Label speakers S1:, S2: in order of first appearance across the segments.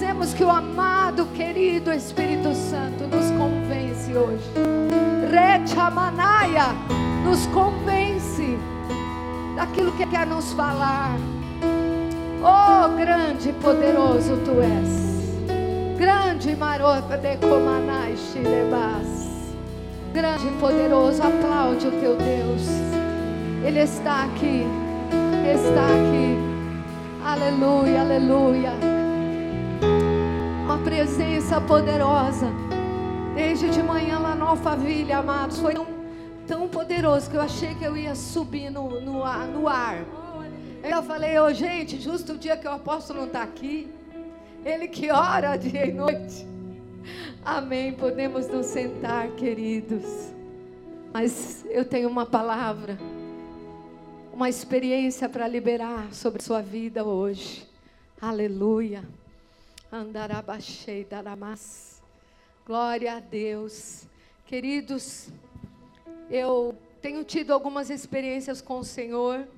S1: dizemos que o amado, querido Espírito Santo nos convence hoje. Rechamanaya nos convence daquilo que quer nos falar. Oh, grande e poderoso tu és. Grande marota de comanai shilebas. Grande e poderoso, aplaude o teu Deus. Ele está aqui. Está aqui. Aleluia, aleluia. Uma presença poderosa. Desde de manhã lá no Alphaville, amados, foi tão, tão poderoso que eu achei que eu ia subir no, no, no ar. Eu falei, oh, gente, justo o dia que o apóstolo não está aqui, ele que ora dia e noite. Amém. Podemos nos sentar, queridos. Mas eu tenho uma palavra, uma experiência para liberar sobre sua vida hoje. Aleluia. Andarabachei daramas. Glória a Deus. Queridos, eu tenho tido algumas experiências com o Senhor.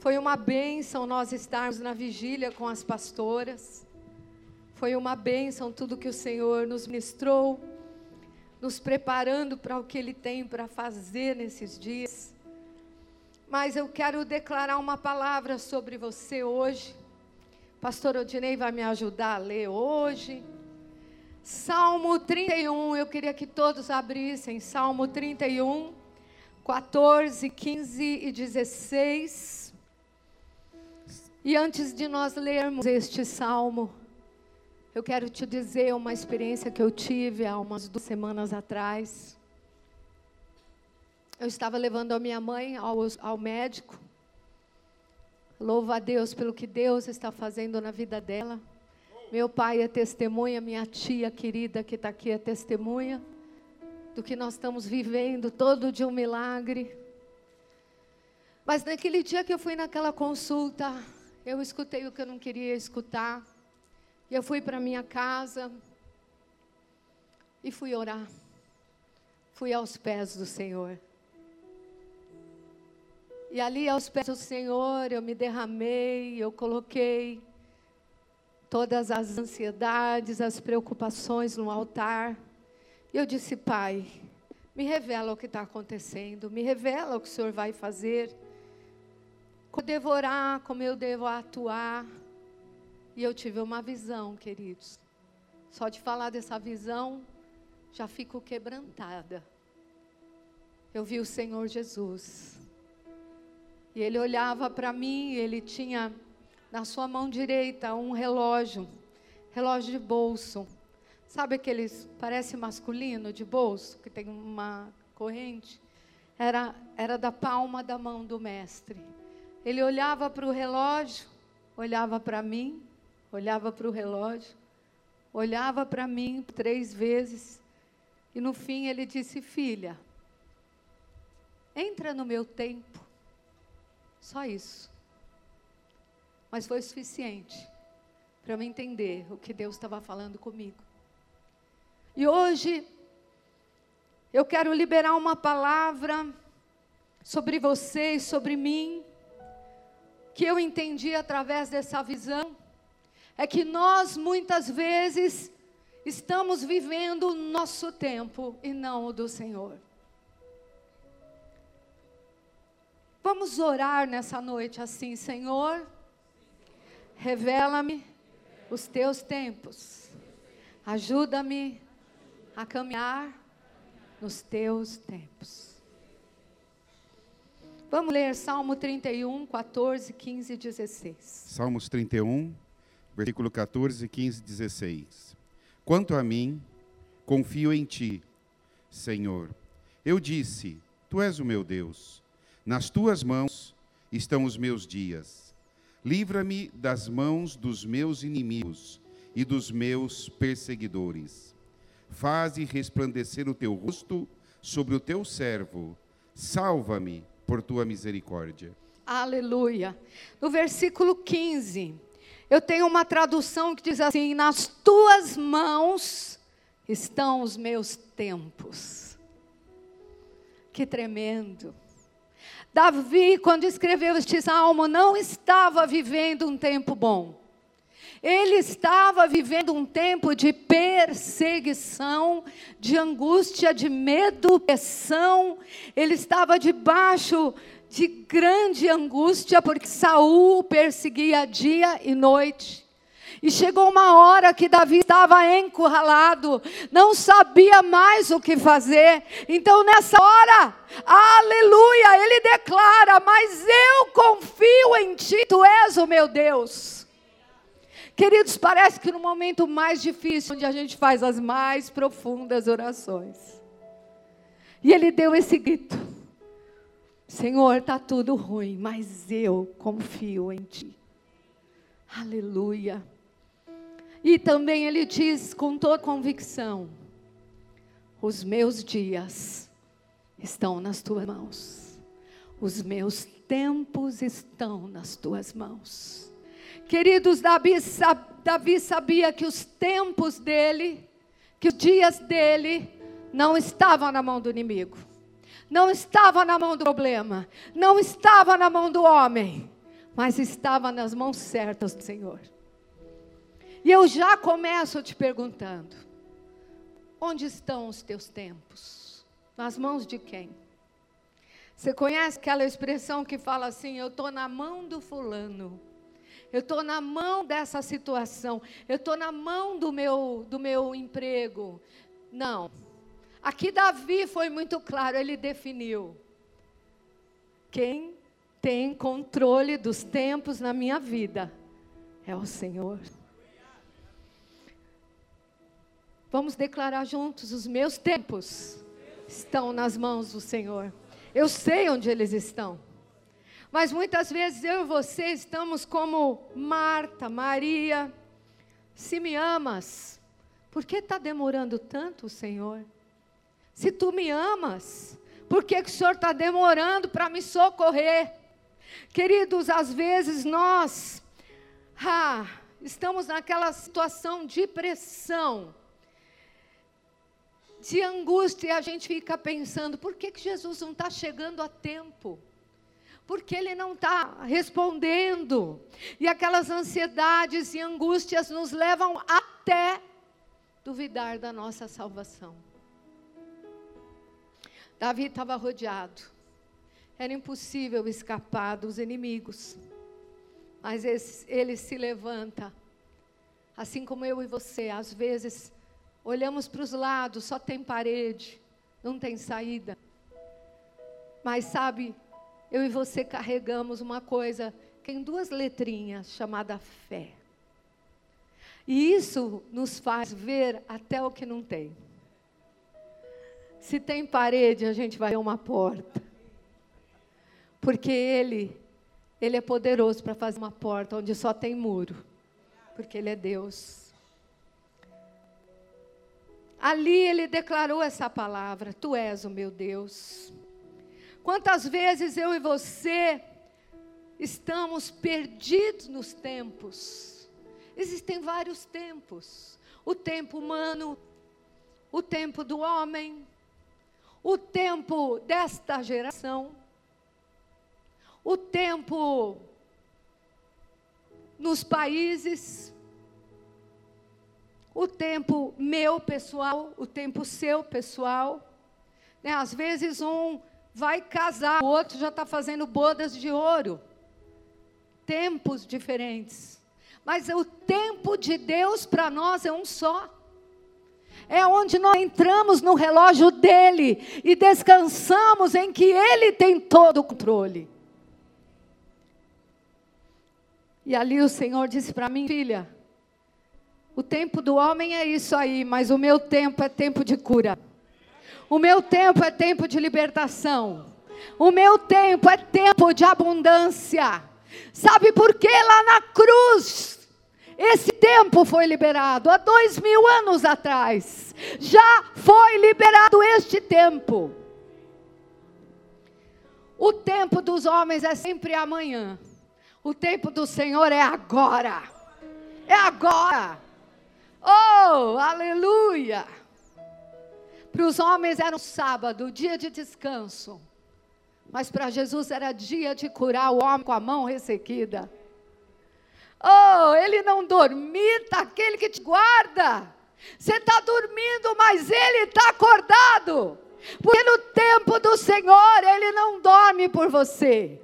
S1: Foi uma bênção nós estarmos na vigília com as pastoras. Foi uma bênção tudo que o Senhor nos ministrou, nos preparando para o que Ele tem para fazer nesses dias. Mas eu quero declarar uma palavra sobre você hoje. Pastor Odinei vai me ajudar a ler hoje. Salmo 31, eu queria que todos abrissem. Salmo 31, 14, 15 e 16. E antes de nós lermos este salmo, eu quero te dizer uma experiência que eu tive há umas duas semanas atrás. Eu estava levando a minha mãe ao, ao médico. Louva a Deus pelo que Deus está fazendo na vida dela. Meu pai é testemunha, minha tia querida que está aqui é testemunha do que nós estamos vivendo, todo de um milagre. Mas naquele dia que eu fui naquela consulta, eu escutei o que eu não queria escutar. E eu fui para minha casa e fui orar. Fui aos pés do Senhor. E ali aos pés do Senhor eu me derramei, eu coloquei todas as ansiedades, as preocupações no altar. E eu disse, Pai, me revela o que está acontecendo, me revela o que o Senhor vai fazer devorar, como eu devo atuar. E eu tive uma visão, queridos. Só de falar dessa visão, já fico quebrantada. Eu vi o Senhor Jesus. E ele olhava para mim, ele tinha na sua mão direita um relógio, relógio de bolso. Sabe aqueles, parece masculino, de bolso, que tem uma corrente? Era, era da palma da mão do mestre. Ele olhava para o relógio, olhava para mim, olhava para o relógio, olhava para mim três vezes, e no fim ele disse: Filha, entra no meu tempo. Só isso. Mas foi suficiente para eu entender o que Deus estava falando comigo. E hoje, eu quero liberar uma palavra sobre você e sobre mim que eu entendi através dessa visão é que nós muitas vezes estamos vivendo o nosso tempo e não o do Senhor. Vamos orar nessa noite assim, Senhor, revela-me os teus tempos, ajuda-me a caminhar nos teus tempos. Vamos ler Salmo 31, 14, 15 e 16.
S2: Salmos 31, versículo 14, 15 e 16. Quanto a mim, confio em ti, Senhor. Eu disse: Tu és o meu Deus. Nas tuas mãos estão os meus dias. Livra-me das mãos dos meus inimigos e dos meus perseguidores. Faze resplandecer o teu rosto sobre o teu servo. Salva-me por tua misericórdia.
S1: Aleluia. No versículo 15, eu tenho uma tradução que diz assim: Nas tuas mãos estão os meus tempos. Que tremendo. Davi, quando escreveu este salmo, não estava vivendo um tempo bom. Ele estava vivendo um tempo de perseguição, de angústia, de medo, pressão. Ele estava debaixo de grande angústia porque Saul perseguia dia e noite. E chegou uma hora que Davi estava encurralado, não sabia mais o que fazer. Então, nessa hora, aleluia, ele declara: Mas eu confio em ti, tu és o meu Deus. Queridos, parece que no momento mais difícil, onde a gente faz as mais profundas orações, e ele deu esse grito: Senhor, está tudo ruim, mas eu confio em ti. Aleluia. E também ele diz com toda convicção: os meus dias estão nas tuas mãos, os meus tempos estão nas tuas mãos. Queridos, Davi, Davi sabia que os tempos dele, que os dias dele, não estavam na mão do inimigo, não estava na mão do problema, não estava na mão do homem, mas estava nas mãos certas do Senhor. E eu já começo te perguntando: onde estão os teus tempos? Nas mãos de quem? Você conhece aquela expressão que fala assim: eu estou na mão do fulano, eu estou na mão dessa situação, eu estou na mão do meu, do meu emprego. Não. Aqui Davi foi muito claro, ele definiu: quem tem controle dos tempos na minha vida é o Senhor. Vamos declarar juntos: os meus tempos estão nas mãos do Senhor. Eu sei onde eles estão. Mas muitas vezes eu e você estamos como Marta, Maria. Se me amas, por que está demorando tanto, Senhor? Se tu me amas, por que, que o Senhor está demorando para me socorrer? Queridos, às vezes nós ah, estamos naquela situação de pressão de angústia e a gente fica pensando: por que, que Jesus não está chegando a tempo? Porque ele não está respondendo. E aquelas ansiedades e angústias nos levam até duvidar da nossa salvação. Davi estava rodeado. Era impossível escapar dos inimigos. Mas ele se levanta. Assim como eu e você, às vezes Olhamos para os lados, só tem parede, não tem saída. Mas sabe, eu e você carregamos uma coisa que tem duas letrinhas, chamada fé. E isso nos faz ver até o que não tem. Se tem parede, a gente vai ver uma porta. Porque Ele, Ele é poderoso para fazer uma porta onde só tem muro. Porque Ele é Deus. Ali ele declarou essa palavra: Tu és o meu Deus. Quantas vezes eu e você estamos perdidos nos tempos? Existem vários tempos: o tempo humano, o tempo do homem, o tempo desta geração, o tempo nos países, o tempo meu pessoal, o tempo seu pessoal. Né? Às vezes um vai casar, o outro já está fazendo bodas de ouro. Tempos diferentes. Mas o tempo de Deus para nós é um só. É onde nós entramos no relógio dele e descansamos em que ele tem todo o controle. E ali o Senhor disse para mim, filha, o tempo do homem é isso aí, mas o meu tempo é tempo de cura. O meu tempo é tempo de libertação. O meu tempo é tempo de abundância. Sabe por que lá na cruz esse tempo foi liberado? Há dois mil anos atrás. Já foi liberado este tempo. O tempo dos homens é sempre amanhã. O tempo do Senhor é agora. É agora. Oh, aleluia! Para os homens era um sábado, dia de descanso. Mas para Jesus era dia de curar o homem com a mão ressequida. Oh, ele não dormita, aquele que te guarda. Você está dormindo, mas ele está acordado. Porque no tempo do Senhor, ele não dorme por você.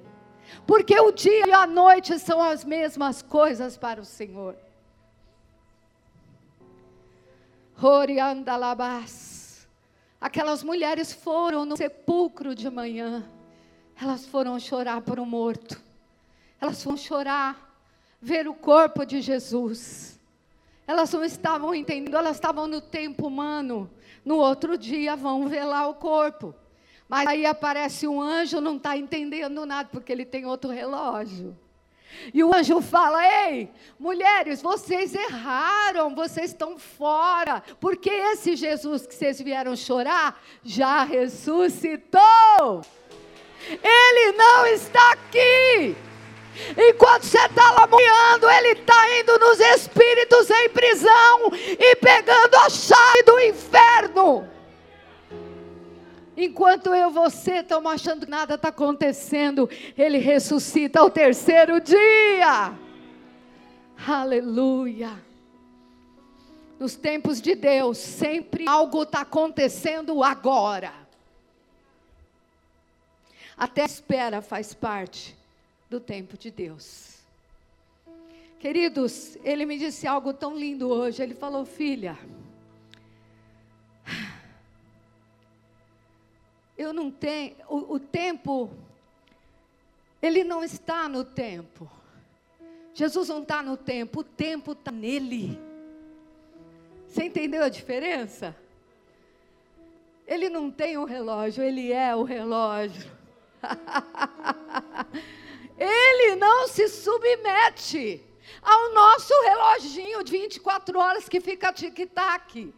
S1: Porque o dia e a noite são as mesmas coisas para o Senhor. Oriandalabás. Aquelas mulheres foram no sepulcro de manhã. Elas foram chorar por um morto. Elas foram chorar, ver o corpo de Jesus. Elas não estavam entendendo, elas estavam no tempo humano. No outro dia vão lá o corpo. Mas aí aparece um anjo, não está entendendo nada, porque ele tem outro relógio. E o anjo fala: Ei, mulheres, vocês erraram, vocês estão fora, porque esse Jesus que vocês vieram chorar já ressuscitou. Ele não está aqui. Enquanto você está lamoiando, ele está indo nos espíritos em prisão e pegando a chave do inferno. Enquanto eu e você estamos achando que nada está acontecendo, Ele ressuscita ao terceiro dia. Aleluia. Nos tempos de Deus, sempre algo está acontecendo agora. Até a espera faz parte do tempo de Deus. Queridos, ele me disse algo tão lindo hoje. Ele falou: Filha, eu não tenho, o, o tempo, ele não está no tempo. Jesus não está no tempo, o tempo está nele. Você entendeu a diferença? Ele não tem um relógio, ele é o relógio. ele não se submete ao nosso reloginho de 24 horas que fica tic-tac.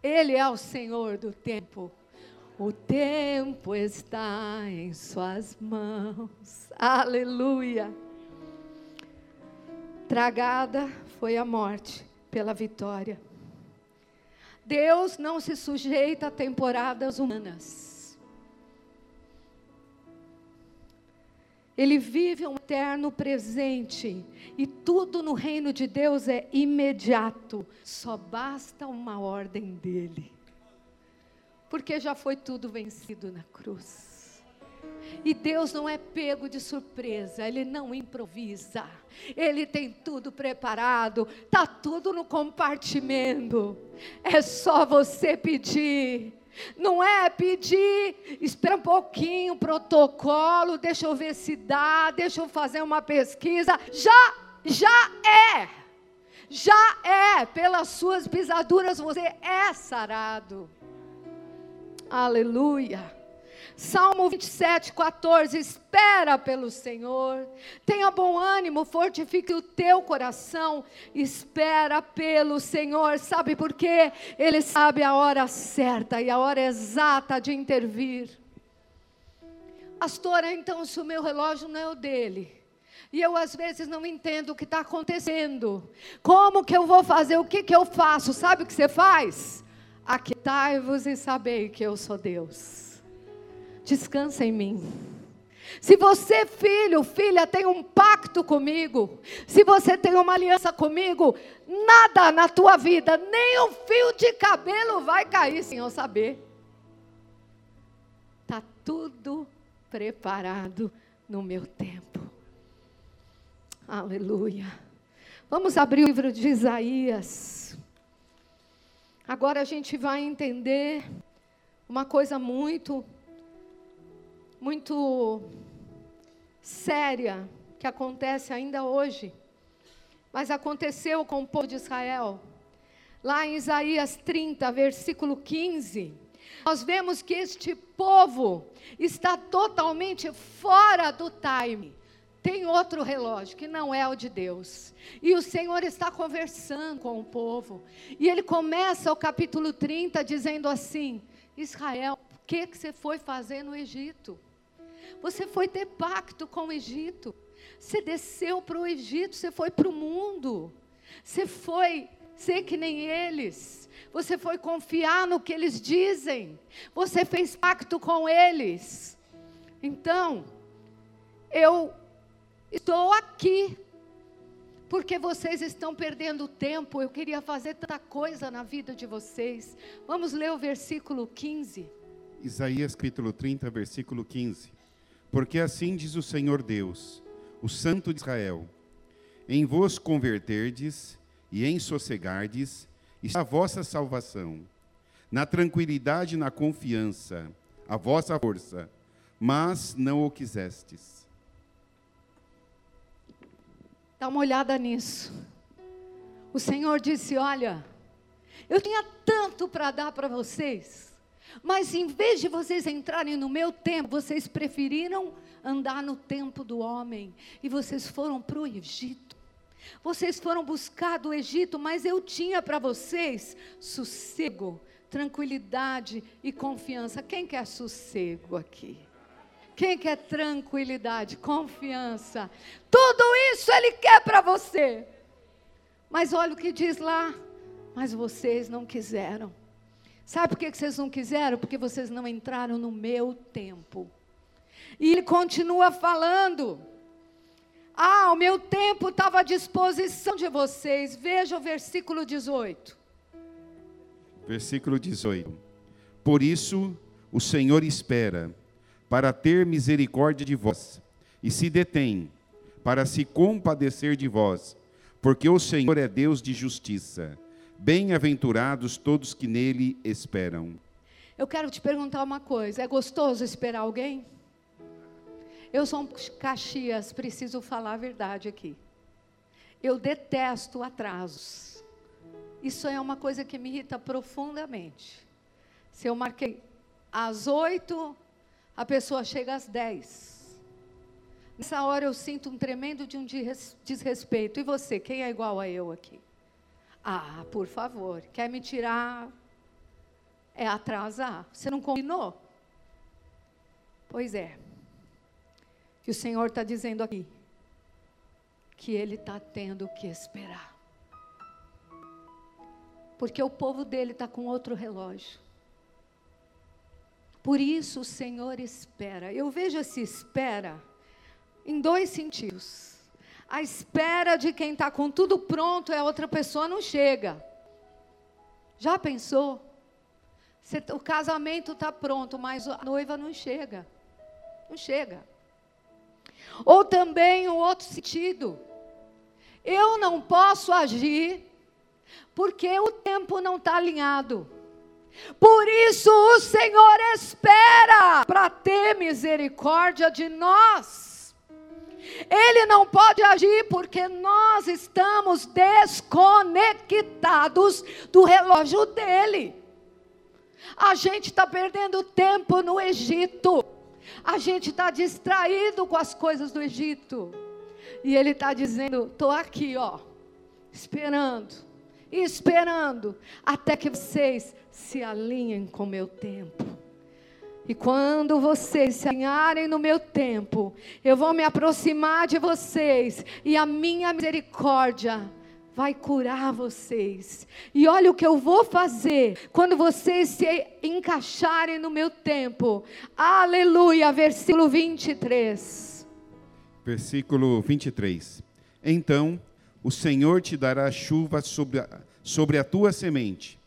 S1: Ele é o Senhor do tempo. O tempo está em Suas mãos. Aleluia. Tragada foi a morte pela vitória. Deus não se sujeita a temporadas humanas. Ele vive um eterno presente e tudo no reino de Deus é imediato. Só basta uma ordem dele porque já foi tudo vencido na cruz. E Deus não é pego de surpresa, Ele não improvisa, Ele tem tudo preparado, está tudo no compartimento, é só você pedir. Não é pedir, espera um pouquinho, protocolo, deixa eu ver se dá, deixa eu fazer uma pesquisa. Já, já é, já é, pelas suas pisaduras você é sarado. Aleluia. Salmo 27, 14. Espera pelo Senhor. Tenha bom ânimo, fortifique o teu coração. Espera pelo Senhor. Sabe por quê? Ele sabe a hora certa e a hora exata de intervir. Pastora, então, se o meu relógio não é o dele. E eu às vezes não entendo o que está acontecendo. Como que eu vou fazer? O que, que eu faço? Sabe o que você faz? Aquietai-vos e sabei que eu sou Deus. Descansa em mim. Se você, filho, filha, tem um pacto comigo, se você tem uma aliança comigo, nada na tua vida, nem um fio de cabelo vai cair sem eu saber. Está tudo preparado no meu tempo. Aleluia. Vamos abrir o livro de Isaías. Agora a gente vai entender uma coisa muito, muito séria que acontece ainda hoje, mas aconteceu com o povo de Israel. Lá em Isaías 30, versículo 15, nós vemos que este povo está totalmente fora do time tem outro relógio que não é o de Deus. E o Senhor está conversando com o povo. E ele começa o capítulo 30 dizendo assim: Israel, o que, que você foi fazer no Egito? Você foi ter pacto com o Egito. Você desceu para o Egito, você foi para o mundo. Você foi ser que nem eles. Você foi confiar no que eles dizem. Você fez pacto com eles. Então, eu Estou aqui porque vocês estão perdendo tempo. Eu queria fazer tanta coisa na vida de vocês. Vamos ler o versículo 15.
S2: Isaías capítulo 30, versículo 15. Porque assim diz o Senhor Deus, o Santo de Israel: Em vos converterdes e em sossegardes está a vossa salvação. Na tranquilidade e na confiança, a vossa força, mas não o quisestes.
S1: Dá uma olhada nisso. O Senhor disse: Olha, eu tinha tanto para dar para vocês, mas em vez de vocês entrarem no meu tempo, vocês preferiram andar no tempo do homem e vocês foram para o Egito. Vocês foram buscar do Egito, mas eu tinha para vocês sossego, tranquilidade e confiança. Quem quer sossego aqui? Quem quer tranquilidade, confiança? Tudo isso Ele quer para você. Mas olha o que diz lá. Mas vocês não quiseram. Sabe por que vocês não quiseram? Porque vocês não entraram no meu tempo. E ele continua falando. Ah, o meu tempo estava à disposição de vocês. Veja o versículo 18.
S2: Versículo 18. Por isso o Senhor espera para ter misericórdia de vós, e se detém para se compadecer de vós, porque o Senhor é Deus de justiça. Bem-aventurados todos que nele esperam.
S1: Eu quero te perguntar uma coisa: é gostoso esperar alguém? Eu sou um Caxias, preciso falar a verdade aqui. Eu detesto atrasos. Isso é uma coisa que me irrita profundamente. Se eu marquei às oito, a pessoa chega às 10. Nessa hora eu sinto um tremendo de um desrespeito. E você, quem é igual a eu aqui? Ah, por favor, quer me tirar? É atrasar. Você não combinou? Pois é. E o Senhor está dizendo aqui que Ele está tendo que esperar. Porque o povo dele está com outro relógio. Por isso o Senhor espera. Eu vejo esse espera em dois sentidos. A espera de quem está com tudo pronto e a outra pessoa não chega. Já pensou? o casamento está pronto, mas a noiva não chega. Não chega. Ou também um outro sentido. Eu não posso agir porque o tempo não está alinhado. Por isso o Senhor espera para ter misericórdia de nós. Ele não pode agir porque nós estamos desconectados do relógio dele. A gente está perdendo tempo no Egito. A gente está distraído com as coisas do Egito. E ele está dizendo: estou aqui, ó, esperando, esperando, até que vocês se alinhem com o meu tempo. E quando vocês se alinharem no meu tempo, eu vou me aproximar de vocês e a minha misericórdia vai curar vocês. E olha o que eu vou fazer quando vocês se encaixarem no meu tempo. Aleluia, versículo 23.
S2: Versículo 23. Então o Senhor te dará chuva sobre a, sobre a tua semente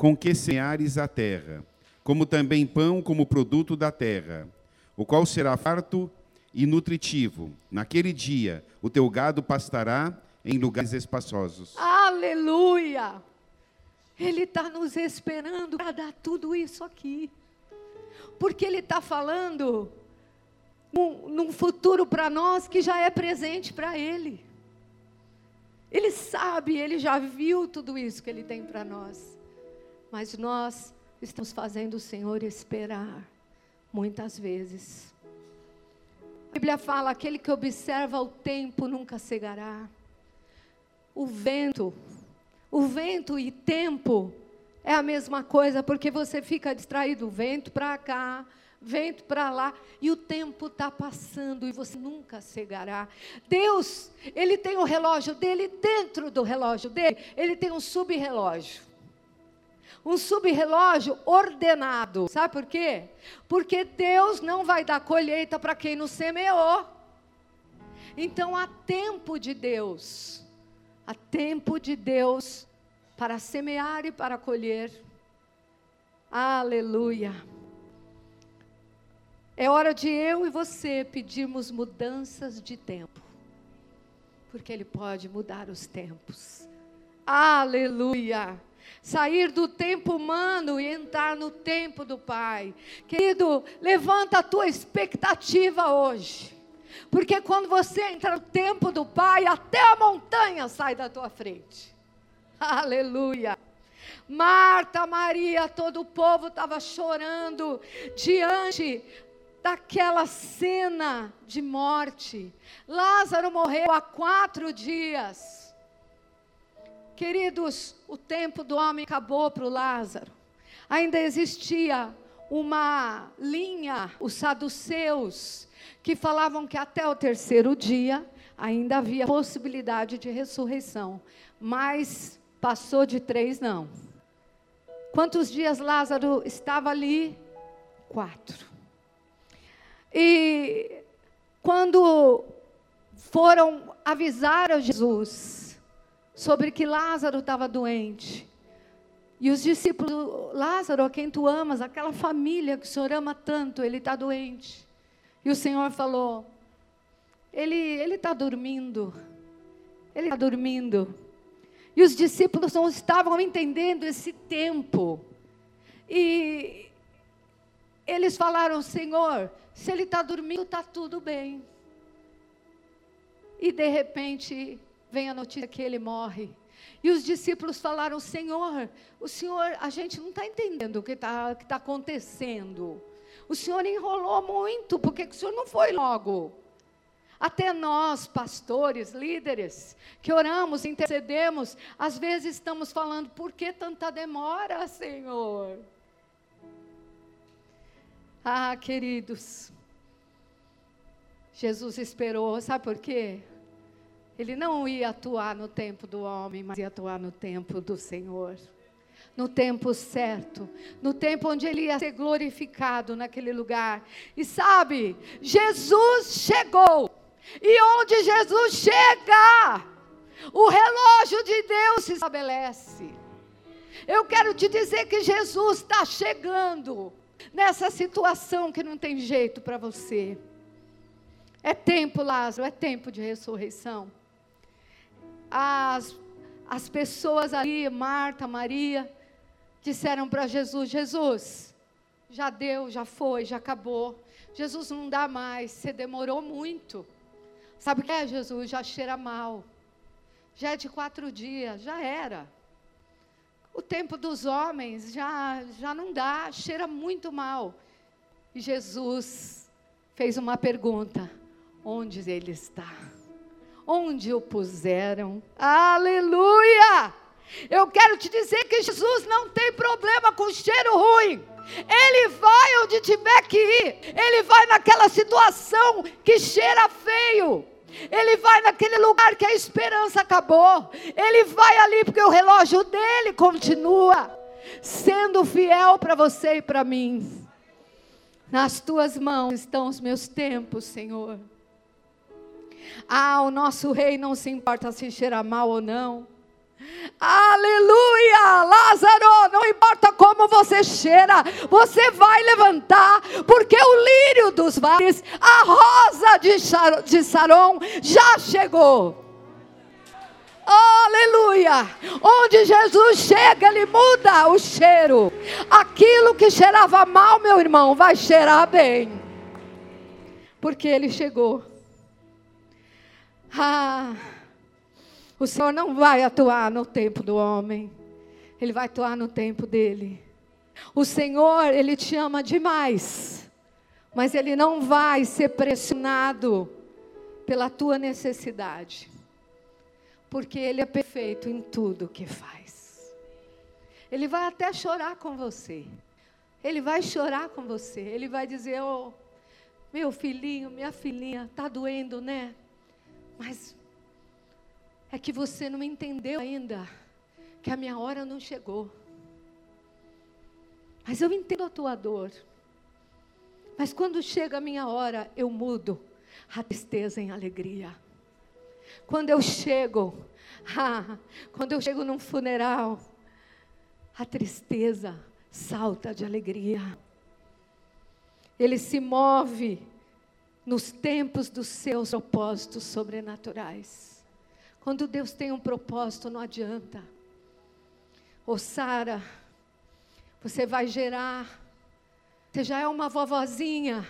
S2: com que semeares a terra, como também pão como produto da terra, o qual será farto e nutritivo. Naquele dia o teu gado pastará em lugares espaçosos.
S1: Aleluia! Ele está nos esperando para dar tudo isso aqui. Porque Ele está falando num, num futuro para nós que já é presente para Ele. Ele sabe, Ele já viu tudo isso que Ele tem para nós. Mas nós estamos fazendo o Senhor esperar, muitas vezes. A Bíblia fala: aquele que observa o tempo nunca cegará. O vento, o vento e tempo é a mesma coisa, porque você fica distraído, vento para cá, vento para lá, e o tempo está passando e você nunca cegará. Deus, Ele tem o relógio dele, dentro do relógio dele, Ele tem um subrelógio um subrelógio ordenado. Sabe por quê? Porque Deus não vai dar colheita para quem não semeou. Então há tempo de Deus. Há tempo de Deus para semear e para colher. Aleluia. É hora de eu e você pedirmos mudanças de tempo, porque Ele pode mudar os tempos. Aleluia. Sair do tempo humano e entrar no tempo do Pai. Querido, levanta a tua expectativa hoje. Porque quando você entra no tempo do Pai, até a montanha sai da tua frente. Aleluia. Marta, Maria, todo o povo estava chorando diante daquela cena de morte. Lázaro morreu há quatro dias. Queridos, o tempo do homem acabou para o Lázaro. Ainda existia uma linha, os saduceus, que falavam que até o terceiro dia ainda havia possibilidade de ressurreição. Mas passou de três, não. Quantos dias Lázaro estava ali? Quatro. E quando foram avisar a Jesus sobre que Lázaro estava doente, e os discípulos, Lázaro, a quem tu amas, aquela família que o Senhor ama tanto, ele está doente. E o Senhor falou: ele está dormindo, ele está dormindo. E os discípulos não estavam entendendo esse tempo. E eles falaram: Senhor, se ele está dormindo, está tudo bem. E de repente vem a notícia que ele morre. E os discípulos falaram: Senhor, o Senhor, a gente não está entendendo o que está tá acontecendo. O Senhor enrolou muito, porque o Senhor não foi logo. Até nós, pastores, líderes, que oramos, intercedemos, às vezes estamos falando: por que tanta demora, Senhor? Ah, queridos, Jesus esperou, sabe por quê? Ele não ia atuar no tempo do homem, mas ia atuar no tempo do Senhor. No tempo certo, no tempo onde ele ia ser glorificado naquele lugar. E sabe, Jesus chegou. E onde Jesus chega, o relógio de Deus se estabelece. Eu quero te dizer que Jesus está chegando nessa situação que não tem jeito para você. É tempo, Lázaro, é tempo de ressurreição. As, as pessoas ali, Marta, Maria, disseram para Jesus: Jesus, já deu, já foi, já acabou. Jesus não dá mais, você demorou muito. Sabe o que é, Jesus? Já cheira mal. Já é de quatro dias, já era. O tempo dos homens já, já não dá, cheira muito mal. E Jesus fez uma pergunta: onde ele está? Onde o puseram? Aleluia! Eu quero te dizer que Jesus não tem problema com cheiro ruim. Ele vai onde tiver que ir. Ele vai naquela situação que cheira feio. Ele vai naquele lugar que a esperança acabou. Ele vai ali porque o relógio dele continua sendo fiel para você e para mim. Nas tuas mãos estão os meus tempos, Senhor. Ah, o nosso rei não se importa se cheira mal ou não. Aleluia! Lázaro, não importa como você cheira, você vai levantar, porque o lírio dos vales, a rosa de, de Saron, já chegou. Aleluia! Onde Jesus chega, ele muda o cheiro. Aquilo que cheirava mal, meu irmão, vai cheirar bem. Porque ele chegou. Ah. O Senhor não vai atuar no tempo do homem, Ele vai atuar no tempo dele. O Senhor, Ele te ama demais, mas Ele não vai ser pressionado pela tua necessidade, porque Ele é perfeito em tudo que faz. Ele vai até chorar com você, Ele vai chorar com você, Ele vai dizer: Oh, meu filhinho, minha filhinha, está doendo, né? Mas é que você não entendeu ainda que a minha hora não chegou. Mas eu entendo a tua dor. Mas quando chega a minha hora, eu mudo a tristeza em alegria. Quando eu chego, ah, quando eu chego num funeral, a tristeza salta de alegria. Ele se move nos tempos dos seus propósitos sobrenaturais. Quando Deus tem um propósito, não adianta. Ô Sara, você vai gerar. Você já é uma vovozinha.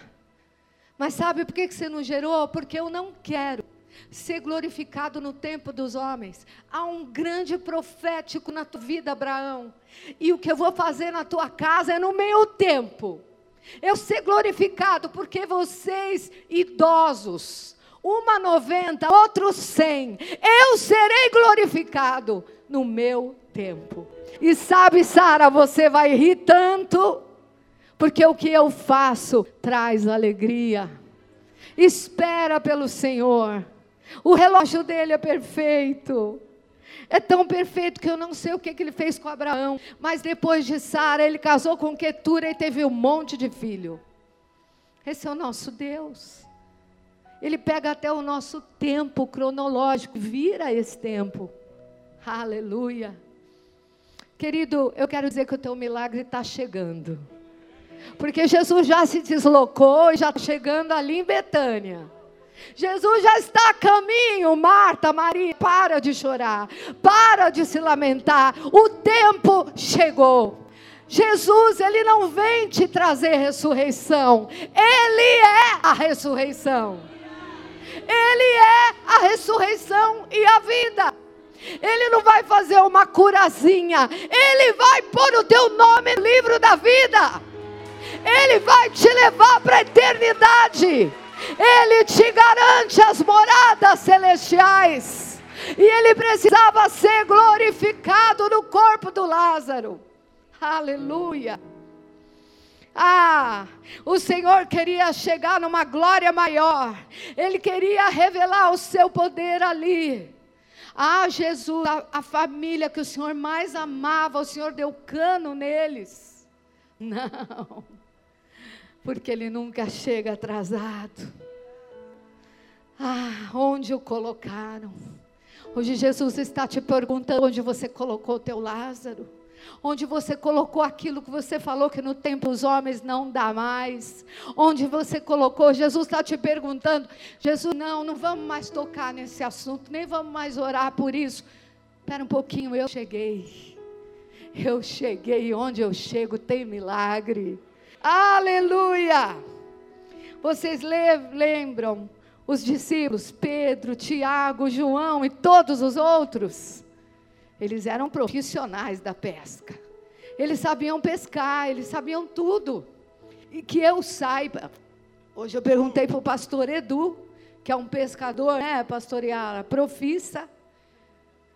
S1: Mas sabe por que você não gerou? Porque eu não quero ser glorificado no tempo dos homens. Há um grande profético na tua vida, Abraão. E o que eu vou fazer na tua casa é no meio tempo. Eu ser glorificado porque vocês idosos, uma noventa, outros cem, eu serei glorificado no meu tempo. E sabe, Sara, você vai rir tanto, porque o que eu faço traz alegria. Espera pelo Senhor. O relógio dele é perfeito. É tão perfeito que eu não sei o que, que ele fez com Abraão. Mas depois de Sara, ele casou com Ketura e teve um monte de filho. Esse é o nosso Deus. Ele pega até o nosso tempo cronológico, vira esse tempo. Aleluia. Querido, eu quero dizer que o teu milagre está chegando. Porque Jesus já se deslocou e já está chegando ali em Betânia. Jesus já está a caminho, Marta, Maria, para de chorar, para de se lamentar. O tempo chegou. Jesus, ele não vem te trazer ressurreição, ele é a ressurreição. Ele é a ressurreição e a vida. Ele não vai fazer uma curazinha, ele vai pôr o teu nome no livro da vida. Ele vai te levar para a eternidade. Ele te garante as moradas celestiais. E ele precisava ser glorificado no corpo do Lázaro. Aleluia. Ah, o Senhor queria chegar numa glória maior. Ele queria revelar o seu poder ali. Ah, Jesus, a, a, família que o Senhor mais amava, o Senhor deu cano neles. Não porque ele nunca chega atrasado. Ah, onde o colocaram? Hoje Jesus está te perguntando onde você colocou o teu Lázaro. Onde você colocou aquilo que você falou que no tempo os homens não dá mais. Onde você colocou, Jesus está te perguntando. Jesus, não, não vamos mais tocar nesse assunto, nem vamos mais orar por isso. Espera um pouquinho, eu cheguei. Eu cheguei, onde eu chego tem milagre. Aleluia! Vocês lembram os discípulos, Pedro, Tiago, João e todos os outros? Eles eram profissionais da pesca. Eles sabiam pescar, eles sabiam tudo. E que eu saiba, hoje eu perguntei para o pastor Edu, que é um pescador, né, pastor Yara, profissa,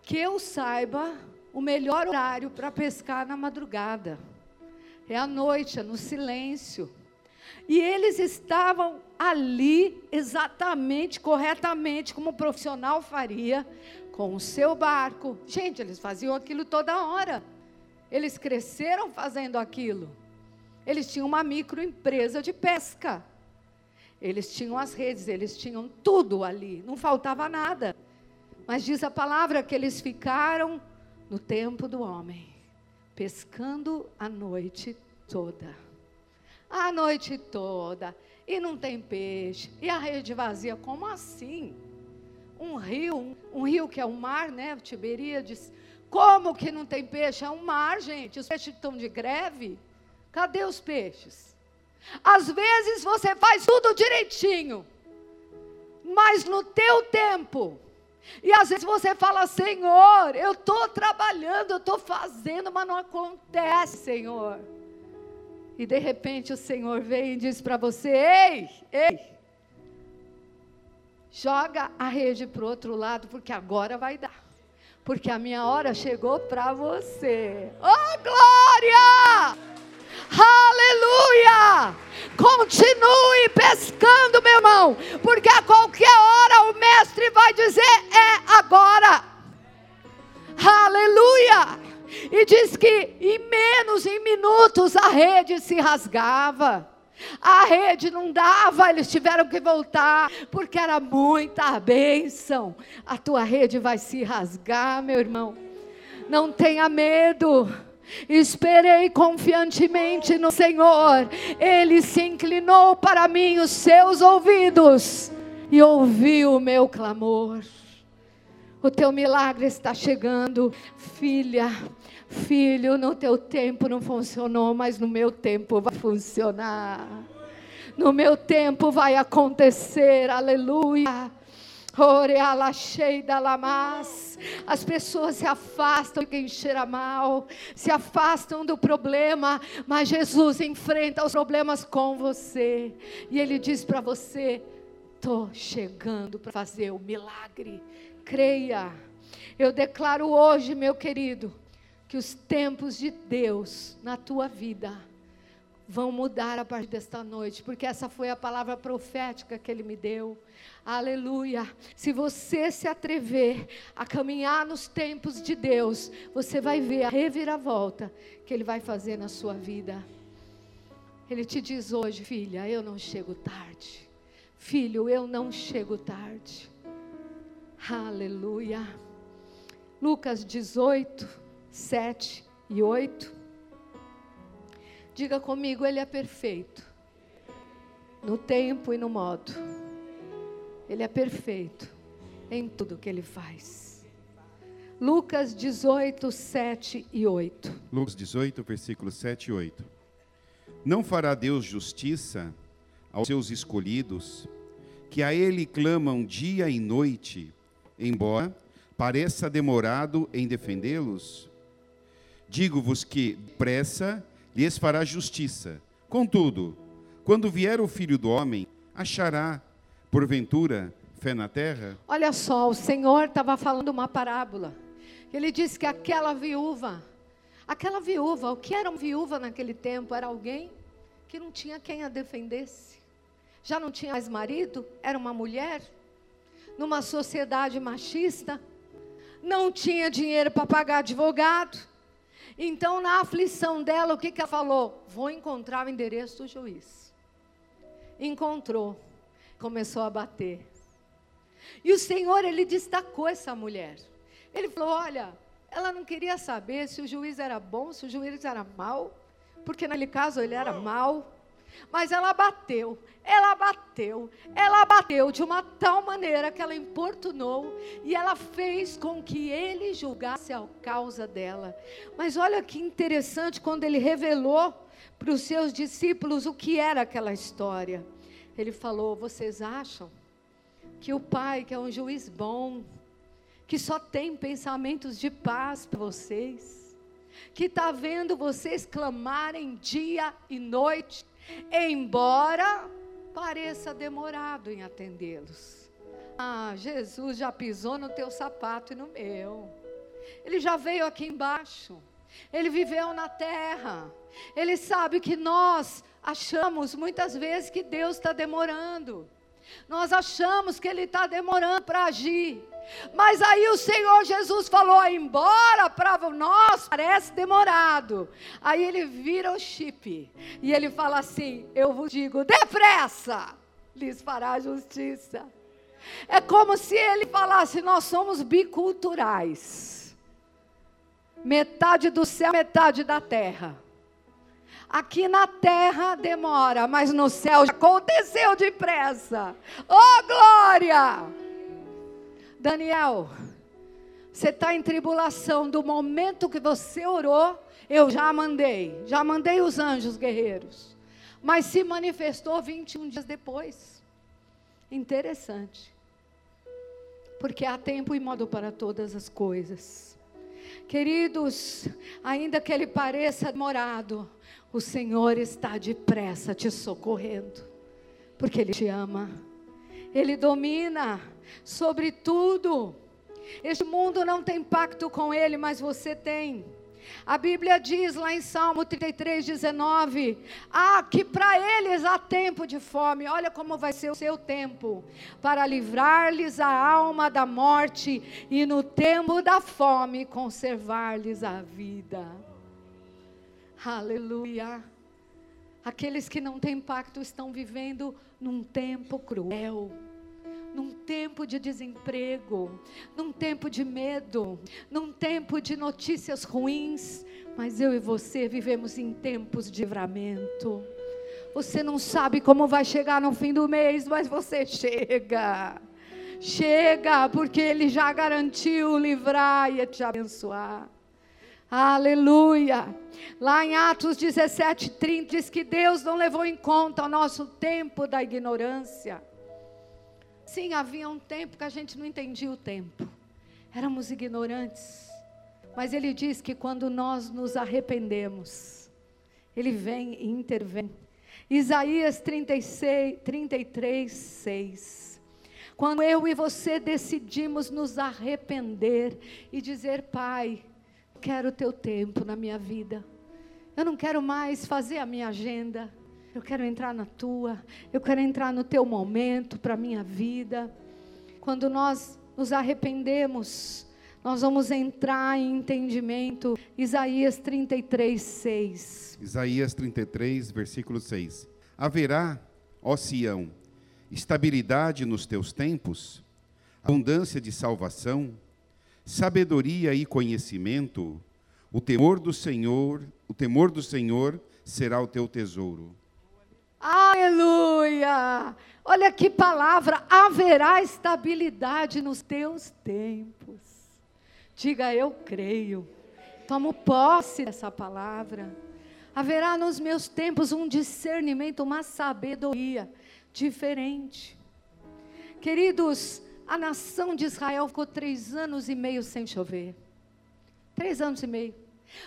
S1: que eu saiba o melhor horário para pescar na madrugada é à noite, é no silêncio. E eles estavam ali exatamente, corretamente, como um profissional faria, com o seu barco. Gente, eles faziam aquilo toda hora. Eles cresceram fazendo aquilo. Eles tinham uma microempresa de pesca. Eles tinham as redes, eles tinham tudo ali, não faltava nada. Mas diz a palavra que eles ficaram no tempo do homem pescando a noite toda. A noite toda. E não tem peixe. E a rede vazia. Como assim? Um rio, um, um rio que é um mar, né? Tiberíades. Como que não tem peixe? É um mar, gente. Os peixes estão de greve. Cadê os peixes? Às vezes você faz tudo direitinho. Mas no teu tempo, e às vezes você fala, Senhor, eu estou trabalhando, eu estou fazendo, mas não acontece, Senhor. E de repente o Senhor vem e diz para você: Ei, ei, joga a rede para o outro lado, porque agora vai dar. Porque a minha hora chegou para você. Oh, glória! Aleluia! Continue pescando, meu irmão, porque a qualquer hora o mestre vai dizer: é agora. Aleluia! E diz que em menos, em minutos, a rede se rasgava. A rede não dava, eles tiveram que voltar, porque era muita bênção. A tua rede vai se rasgar, meu irmão. Não tenha medo. Esperei confiantemente no Senhor. Ele se inclinou para mim os seus ouvidos e ouviu o meu clamor. O teu milagre está chegando, filha. Filho, no teu tempo não funcionou, mas no meu tempo vai funcionar. No meu tempo vai acontecer, aleluia. As pessoas se afastam de quem cheira mal, se afastam do problema, mas Jesus enfrenta os problemas com você. E Ele diz para você: estou chegando para fazer o milagre. Creia. Eu declaro hoje, meu querido, que os tempos de Deus na tua vida vão mudar a partir desta noite, porque essa foi a palavra profética que Ele me deu. Aleluia. Se você se atrever a caminhar nos tempos de Deus, você vai ver a reviravolta que Ele vai fazer na sua vida. Ele te diz hoje, filha, eu não chego tarde. Filho, eu não chego tarde. Aleluia. Lucas 18, 7 e 8. Diga comigo, Ele é perfeito. No tempo e no modo ele é perfeito em tudo que ele faz. Lucas 18, 7 e 8.
S2: Lucas 18, versículos 7 e 8. Não fará Deus justiça aos seus escolhidos, que a Ele clamam dia e noite, embora pareça demorado em defendê-los? Digo-vos que depressa lhes fará justiça. Contudo, quando vier o Filho do Homem, achará porventura, fé na terra?
S1: Olha só, o Senhor estava falando uma parábola. Ele disse que aquela viúva, aquela viúva, o que era uma viúva naquele tempo? Era alguém que não tinha quem a defendesse. Já não tinha mais marido, era uma mulher, numa sociedade machista, não tinha dinheiro para pagar advogado. Então, na aflição dela, o que, que ela falou? Vou encontrar o endereço do juiz. Encontrou começou a bater. E o Senhor, ele destacou essa mulher. Ele falou: Olha, ela não queria saber se o juiz era bom, se o juiz era mau, porque naquele caso ele era mau. Mas ela bateu, ela bateu, ela bateu de uma tal maneira que ela importunou e ela fez com que ele julgasse a causa dela. Mas olha que interessante quando ele revelou para os seus discípulos o que era aquela história. Ele falou: Vocês acham que o Pai, que é um juiz bom, que só tem pensamentos de paz para vocês, que está vendo vocês clamarem dia e noite, embora pareça demorado em atendê-los. Ah, Jesus já pisou no teu sapato e no meu. Ele já veio aqui embaixo. Ele viveu na terra. Ele sabe que nós achamos muitas vezes que Deus está demorando. Nós achamos que Ele está demorando para agir. Mas aí o Senhor Jesus falou: embora para nós parece demorado. Aí ele vira o chip e ele fala assim: Eu vos digo, depressa, lhes fará justiça. É como se ele falasse: Nós somos biculturais. Metade do céu, metade da terra. Aqui na terra demora, mas no céu já aconteceu depressa. Oh, glória! Daniel, você está em tribulação do momento que você orou, eu já mandei, já mandei os anjos guerreiros. Mas se manifestou 21 dias depois. Interessante. Porque há tempo e modo para todas as coisas. Queridos, ainda que ele pareça demorado, o Senhor está depressa te socorrendo, porque Ele te ama, Ele domina sobre tudo. Este mundo não tem pacto com Ele, mas você tem. A Bíblia diz lá em Salmo 33, 19: Ah, que para eles há tempo de fome, olha como vai ser o seu tempo, para livrar-lhes a alma da morte e no tempo da fome conservar-lhes a vida. Aleluia. Aqueles que não têm pacto estão vivendo num tempo cruel num tempo de desemprego, num tempo de medo, num tempo de notícias ruins, mas eu e você vivemos em tempos de livramento. Você não sabe como vai chegar no fim do mês, mas você chega. Chega, porque Ele já garantiu livrar e te abençoar. Aleluia. Lá em Atos 17, 30, diz que Deus não levou em conta o nosso tempo da ignorância. Sim, havia um tempo que a gente não entendia o tempo. Éramos ignorantes. Mas ele diz que quando nós nos arrependemos, ele vem e intervém. Isaías 36, 33, 6. Quando eu e você decidimos nos arrepender e dizer, Pai, quero o teu tempo na minha vida. Eu não quero mais fazer a minha agenda. Eu quero entrar na tua, eu quero entrar no teu momento para a minha vida. Quando nós nos arrependemos, nós vamos entrar em entendimento. Isaías 33, 6.
S2: Isaías 33, versículo 6. Haverá, ó Sião, estabilidade nos teus tempos, abundância de salvação, sabedoria e conhecimento, o temor do Senhor, o temor do Senhor será o teu tesouro.
S1: Aleluia! Olha que palavra, haverá estabilidade nos teus tempos. Diga eu creio. Tomo posse dessa palavra. Haverá nos meus tempos um discernimento, uma sabedoria diferente. Queridos, a nação de Israel ficou três anos e meio sem chover. Três anos e meio.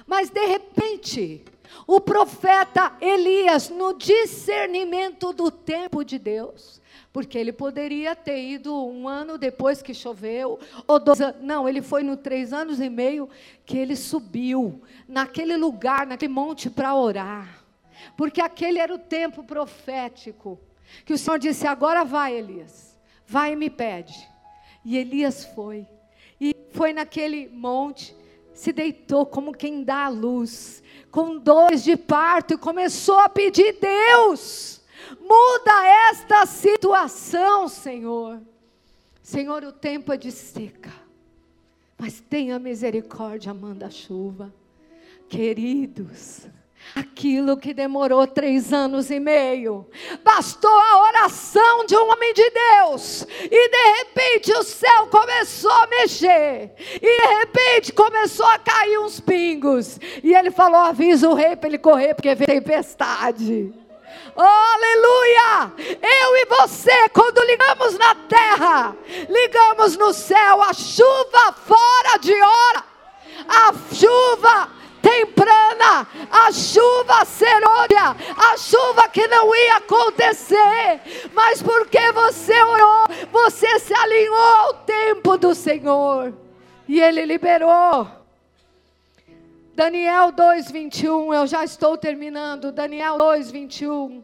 S1: Mas de repente, o profeta Elias, no discernimento do tempo de Deus, porque ele poderia ter ido um ano depois que choveu, ou dois anos, não, ele foi no três anos e meio que ele subiu naquele lugar, naquele monte para orar, porque aquele era o tempo profético, que o Senhor disse: agora vai, Elias, vai e me pede. E Elias foi, e foi naquele monte, se deitou como quem dá a luz, com dores de parto, e começou a pedir: Deus, muda esta situação, Senhor. Senhor, o tempo é de seca, mas tenha misericórdia, manda chuva. Queridos, Aquilo que demorou três anos e meio, bastou a oração de um homem de Deus, e de repente o céu começou a mexer, e de repente começou a cair uns pingos, e ele falou: avisa o rei para ele correr, porque vem tempestade. Oh, aleluia! Eu e você, quando ligamos na terra, ligamos no céu, a chuva fora de hora, a chuva temprana, a chuva serônia, a chuva que não ia acontecer, mas porque você orou, você se alinhou ao tempo do Senhor e Ele liberou. Daniel 2:21, eu já estou terminando. Daniel 2:21.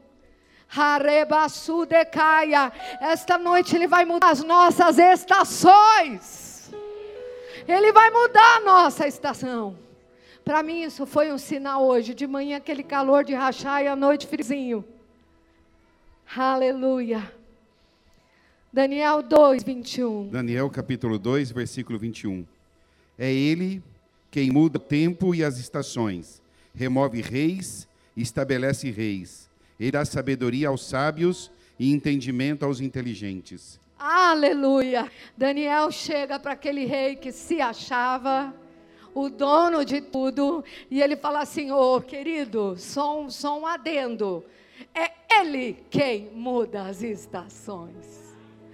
S1: Harebassudecaia. Esta noite ele vai mudar as nossas estações. Ele vai mudar a nossa estação. Para mim isso foi um sinal hoje, de manhã aquele calor de rachar e à noite frizinho. Aleluia. Daniel 2, 21.
S2: Daniel capítulo 2, versículo 21. É ele quem muda o tempo e as estações, remove reis e estabelece reis. Ele dá sabedoria aos sábios e entendimento aos inteligentes.
S1: Aleluia. Daniel chega para aquele rei que se achava o dono de tudo, e ele fala assim: Ô oh, querido, só um, só um adendo. É ele quem muda as estações.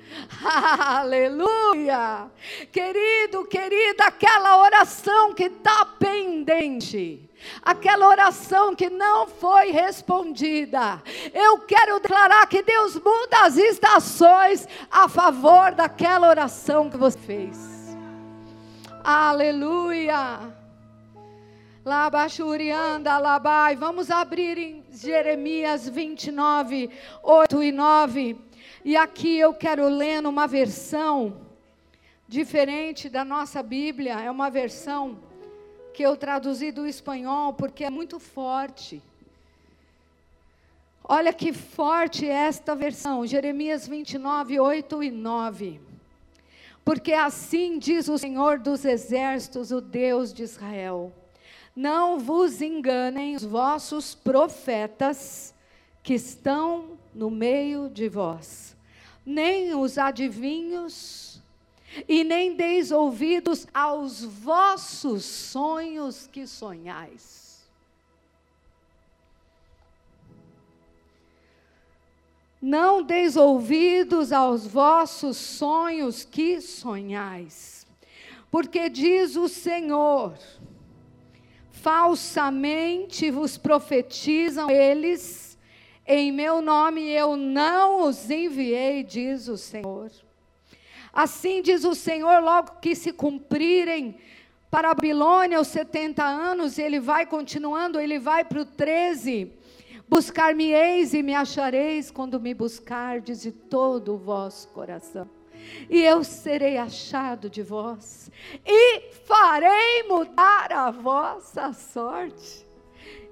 S1: Aleluia! Querido, querida, aquela oração que está pendente, aquela oração que não foi respondida, eu quero declarar que Deus muda as estações a favor daquela oração que você fez. Aleluia. Labachurianda, labai. Vamos abrir em Jeremias 29, 8 e 9. E aqui eu quero ler numa versão diferente da nossa Bíblia. É uma versão que eu traduzi do espanhol porque é muito forte. Olha que forte é esta versão, Jeremias 29, 8 e 9. Porque assim diz o Senhor dos exércitos, o Deus de Israel: Não vos enganem os vossos profetas que estão no meio de vós, nem os adivinhos, e nem deis ouvidos aos vossos sonhos que sonhais. Não deis ouvidos aos vossos sonhos que sonhais, porque diz o Senhor: falsamente vos profetizam eles, em meu nome eu não os enviei, diz o Senhor. Assim diz o Senhor, logo que se cumprirem para a Babilônia os 70 anos, ele vai continuando, ele vai para o 13 Buscar-me-eis e me achareis quando me buscardes de todo o vosso coração. E eu serei achado de vós, e farei mudar a vossa sorte,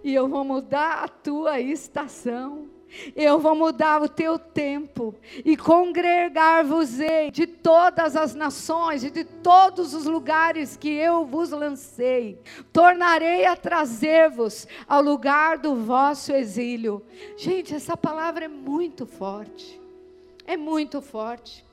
S1: e eu vou mudar a tua estação eu vou mudar o teu tempo e congregar-vos-ei de todas as nações e de todos os lugares que eu vos lancei. Tornarei a trazer-vos ao lugar do vosso exílio. Gente, essa palavra é muito forte. É muito forte.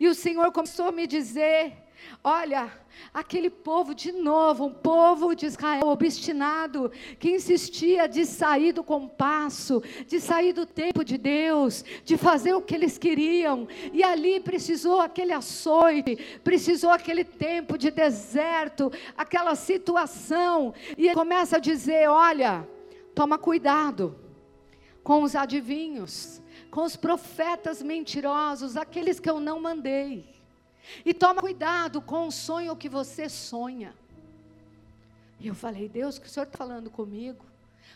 S1: E o Senhor começou a me dizer: olha, aquele povo de novo, um povo de Israel obstinado, que insistia de sair do compasso, de sair do tempo de Deus, de fazer o que eles queriam, e ali precisou aquele açoite, precisou aquele tempo de deserto, aquela situação, e ele começa a dizer: olha, toma cuidado com os adivinhos, com os profetas mentirosos, aqueles que eu não mandei. E toma cuidado com o sonho que você sonha. E eu falei, Deus, que o Senhor está falando comigo?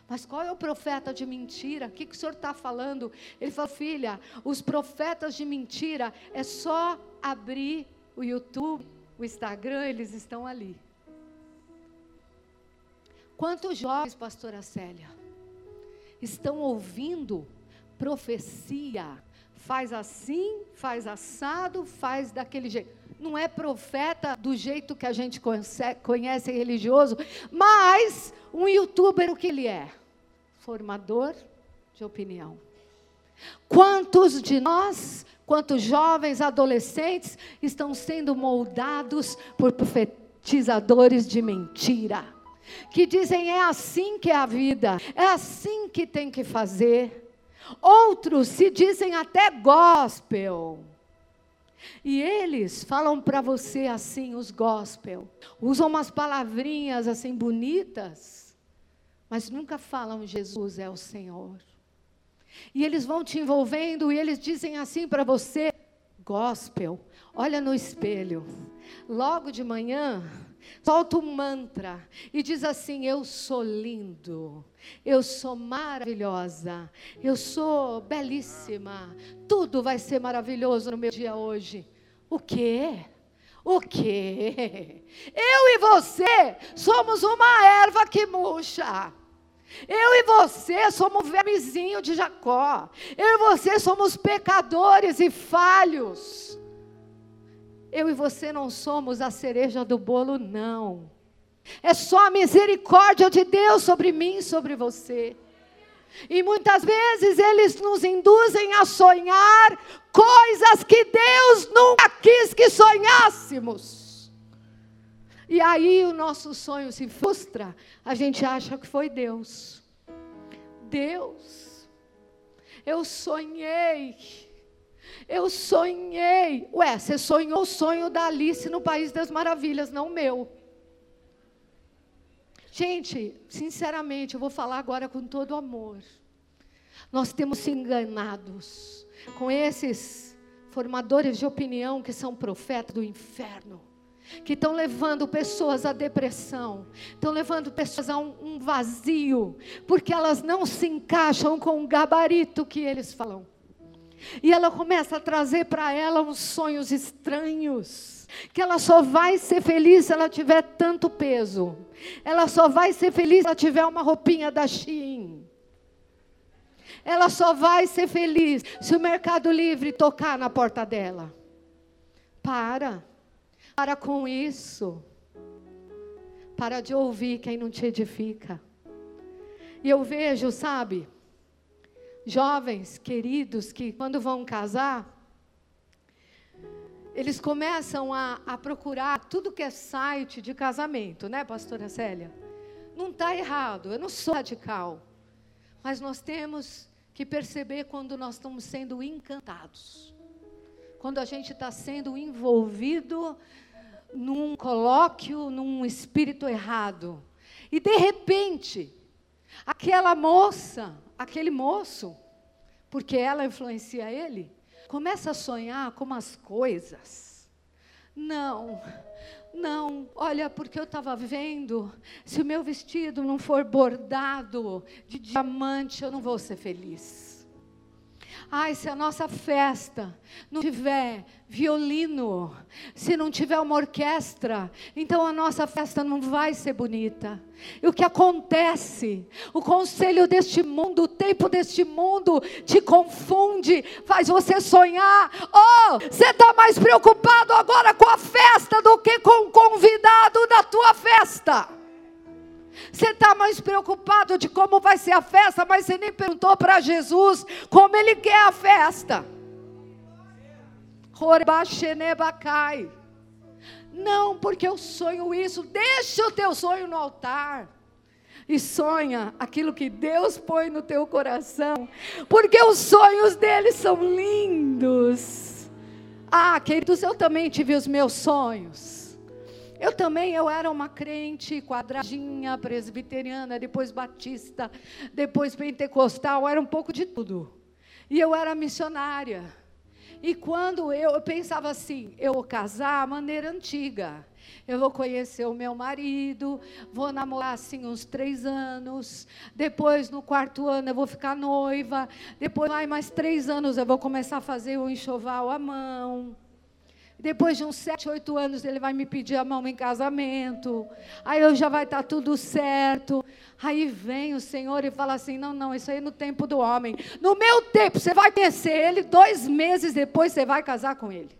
S1: Mas qual é o profeta de mentira? O que, que o senhor está falando? Ele falou, filha, os profetas de mentira é só abrir o YouTube, o Instagram, eles estão ali. Quantos jovens, pastora Célia, estão ouvindo profecia faz assim, faz assado, faz daquele jeito. Não é profeta do jeito que a gente conhece religioso, mas um youtuber o que ele é? Formador de opinião. Quantos de nós, quantos jovens, adolescentes estão sendo moldados por profetizadores de mentira? Que dizem é assim que é a vida, é assim que tem que fazer. Outros se dizem até gospel. E eles falam para você assim, os gospel. Usam umas palavrinhas assim bonitas, mas nunca falam Jesus é o Senhor. E eles vão te envolvendo e eles dizem assim para você, gospel. Olha no espelho. Logo de manhã, solta um mantra e diz assim: Eu sou lindo, eu sou maravilhosa, eu sou belíssima, tudo vai ser maravilhoso no meu dia hoje. O quê? O quê? Eu e você somos uma erva que murcha. Eu e você somos o vermezinho de Jacó. Eu e você somos pecadores e falhos. Eu e você não somos a cereja do bolo, não. É só a misericórdia de Deus sobre mim e sobre você. E muitas vezes eles nos induzem a sonhar coisas que Deus nunca quis que sonhássemos. E aí o nosso sonho se frustra, a gente acha que foi Deus. Deus, eu sonhei eu sonhei. Ué, você sonhou o sonho da Alice no País das Maravilhas, não o meu. Gente, sinceramente, eu vou falar agora com todo amor. Nós temos se enganados com esses formadores de opinião que são profetas do inferno, que estão levando pessoas à depressão, estão levando pessoas a um, um vazio, porque elas não se encaixam com o gabarito que eles falam. E ela começa a trazer para ela uns sonhos estranhos. Que ela só vai ser feliz se ela tiver tanto peso. Ela só vai ser feliz se ela tiver uma roupinha da Shein. ela só vai ser feliz se o Mercado Livre tocar na porta dela. Para. Para com isso. Para de ouvir quem não te edifica. E eu vejo, sabe, jovens queridos que quando vão casar, eles começam a, a procurar tudo que é site de casamento, né, pastora Célia? Não está errado, eu não sou radical. Mas nós temos que perceber quando nós estamos sendo encantados. Quando a gente está sendo envolvido num colóquio, num espírito errado. E de repente, aquela moça, aquele moço, porque ela influencia ele, Começa a sonhar com umas coisas. Não, não, olha, porque eu estava vendo, se o meu vestido não for bordado de diamante, eu não vou ser feliz. Ai, se a nossa festa não tiver violino, se não tiver uma orquestra, então a nossa festa não vai ser bonita. E o que acontece? O conselho deste mundo, o tempo deste mundo te confunde, faz você sonhar. Oh, você está mais preocupado agora com a festa do que com o convidado da tua festa. Você está mais preocupado de como vai ser a festa, mas você nem perguntou para Jesus como ele quer a festa. Não, porque eu sonho isso. Deixa o teu sonho no altar. E sonha aquilo que Deus põe no teu coração. Porque os sonhos dele são lindos. Ah, queridos, eu também tive os meus sonhos. Eu também, eu era uma crente quadradinha, presbiteriana, depois batista, depois pentecostal, era um pouco de tudo. E eu era missionária. E quando eu, eu pensava assim, eu vou casar a maneira antiga. Eu vou conhecer o meu marido, vou namorar assim uns três anos. Depois, no quarto ano, eu vou ficar noiva. Depois, mais três anos, eu vou começar a fazer o enxoval à mão. Depois de uns sete, oito anos, ele vai me pedir a mão em casamento. Aí eu já vai estar tá tudo certo. Aí vem o Senhor e fala assim: não, não, isso aí é no tempo do homem. No meu tempo, você vai conhecer ele, dois meses depois você vai casar com ele.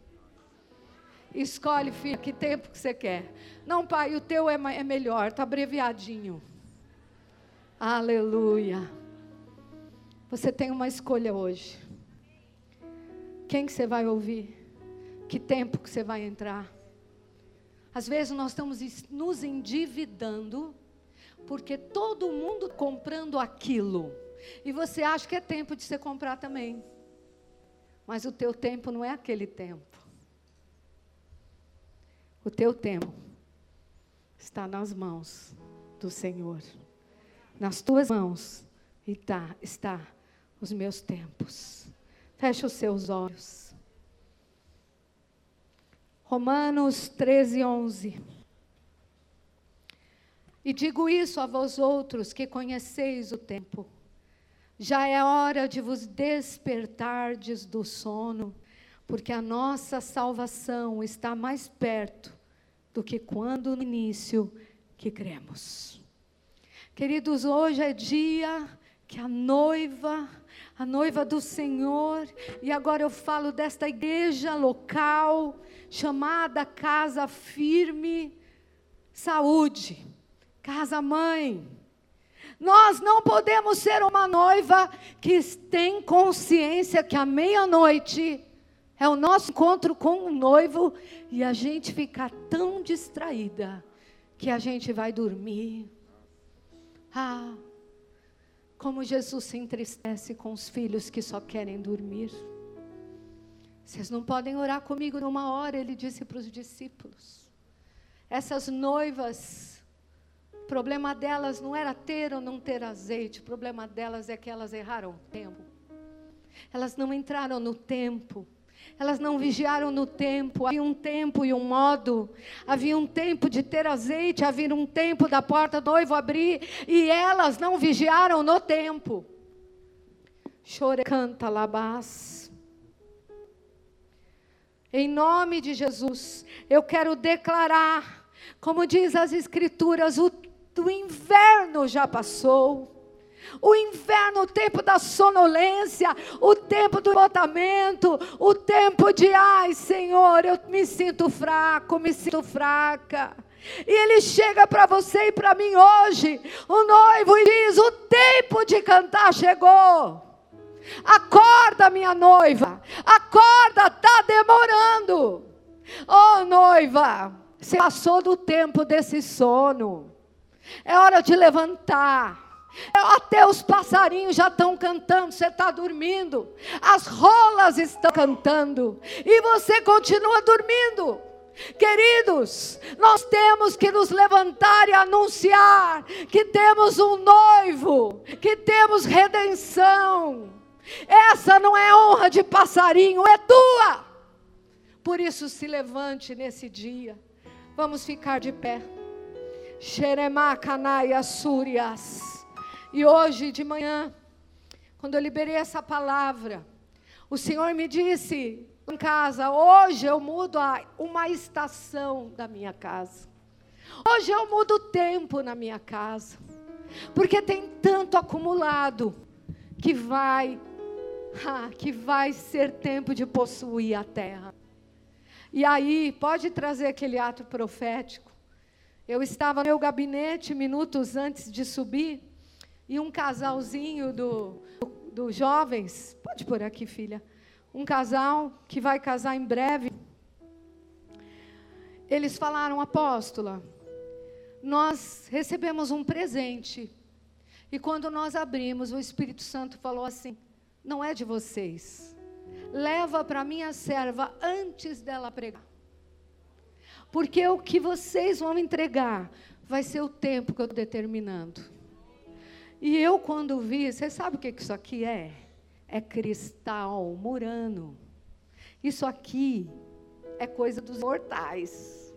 S1: Escolhe, filho, que tempo que você quer. Não, pai, o teu é, é melhor, está abreviadinho. Aleluia. Você tem uma escolha hoje. Quem que você vai ouvir? Que tempo que você vai entrar? Às vezes nós estamos nos endividando porque todo mundo comprando aquilo. E você acha que é tempo de você comprar também. Mas o teu tempo não é aquele tempo. O teu tempo está nas mãos do Senhor. Nas tuas mãos está, está os meus tempos. Feche os seus olhos. Romanos 13, 11. E digo isso a vós outros que conheceis o tempo. Já é hora de vos despertardes do sono, porque a nossa salvação está mais perto do que quando no início que cremos. Queridos, hoje é dia que a noiva, a noiva do Senhor, e agora eu falo desta igreja local, chamada Casa Firme Saúde, Casa Mãe. Nós não podemos ser uma noiva que tem consciência que à meia-noite é o nosso encontro com o noivo e a gente ficar tão distraída que a gente vai dormir. Ah, como Jesus se entristece com os filhos que só querem dormir. Vocês não podem orar comigo numa hora, ele disse para os discípulos. Essas noivas, o problema delas não era ter ou não ter azeite, o problema delas é que elas erraram o tempo. Elas não entraram no tempo. Elas não vigiaram no tempo. Havia um tempo e um modo. Havia um tempo de ter azeite, havia um tempo da porta do noivo abrir, e elas não vigiaram no tempo. Chore canta labás. Em nome de Jesus, eu quero declarar, como diz as Escrituras, o, o inverno já passou, o inverno, o tempo da sonolência, o tempo do botamento, o tempo de, ai Senhor, eu me sinto fraco, me sinto fraca. E ele chega para você e para mim hoje, o noivo, e diz: O tempo de cantar chegou. Acorda, minha noiva, acorda, está demorando. Oh, noiva, você passou do tempo desse sono. É hora de levantar. Até os passarinhos já estão cantando, você está dormindo. As rolas estão cantando. E você continua dormindo. Queridos, nós temos que nos levantar e anunciar que temos um noivo, que temos redenção. Essa não é honra de passarinho, é tua. Por isso, se levante nesse dia. Vamos ficar de pé. Xeremacanai Súrias. E hoje de manhã, quando eu liberei essa palavra, o Senhor me disse em casa, hoje eu mudo a, uma estação da minha casa. Hoje eu mudo o tempo na minha casa. Porque tem tanto acumulado que vai ah, que vai ser tempo de possuir a terra. E aí, pode trazer aquele ato profético. Eu estava no meu gabinete minutos antes de subir, e um casalzinho dos do jovens, pode pôr aqui, filha, um casal que vai casar em breve. Eles falaram, apóstola, nós recebemos um presente. E quando nós abrimos, o Espírito Santo falou assim: não é de vocês leva para minha serva antes dela pregar. Porque o que vocês vão entregar vai ser o tempo que eu estou determinando. E eu, quando vi, você sabe o que isso aqui é? É cristal murano. Isso aqui é coisa dos mortais.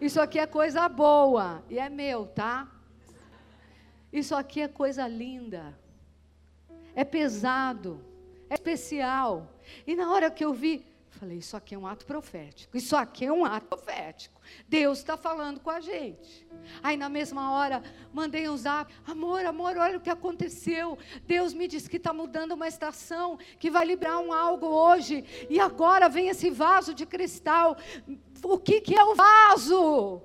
S1: Isso aqui é coisa boa. E é meu, tá? Isso aqui é coisa linda. É pesado. É especial. E na hora que eu vi, falei: Isso aqui é um ato profético. Isso aqui é um ato profético. Deus está falando com a gente. Aí na mesma hora, mandei um zap: Amor, amor, olha o que aconteceu. Deus me disse que está mudando uma estação, que vai liberar um algo hoje. E agora vem esse vaso de cristal. O que, que é o vaso?